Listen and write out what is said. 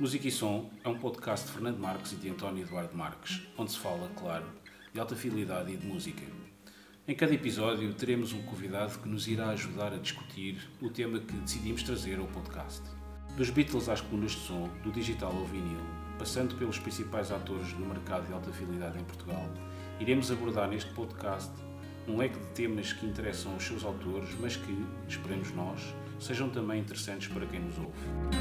Música e Som é um podcast de Fernando Marques e de António Eduardo Marques, onde se fala, claro, de alta fidelidade e de música. Em cada episódio teremos um convidado que nos irá ajudar a discutir o tema que decidimos trazer ao podcast. Dos Beatles às colunas de som, do digital ao vinil, passando pelos principais atores no mercado de alta fidelidade em Portugal, iremos abordar neste podcast um leque de temas que interessam os seus autores, mas que, esperemos nós, sejam também interessantes para quem nos ouve.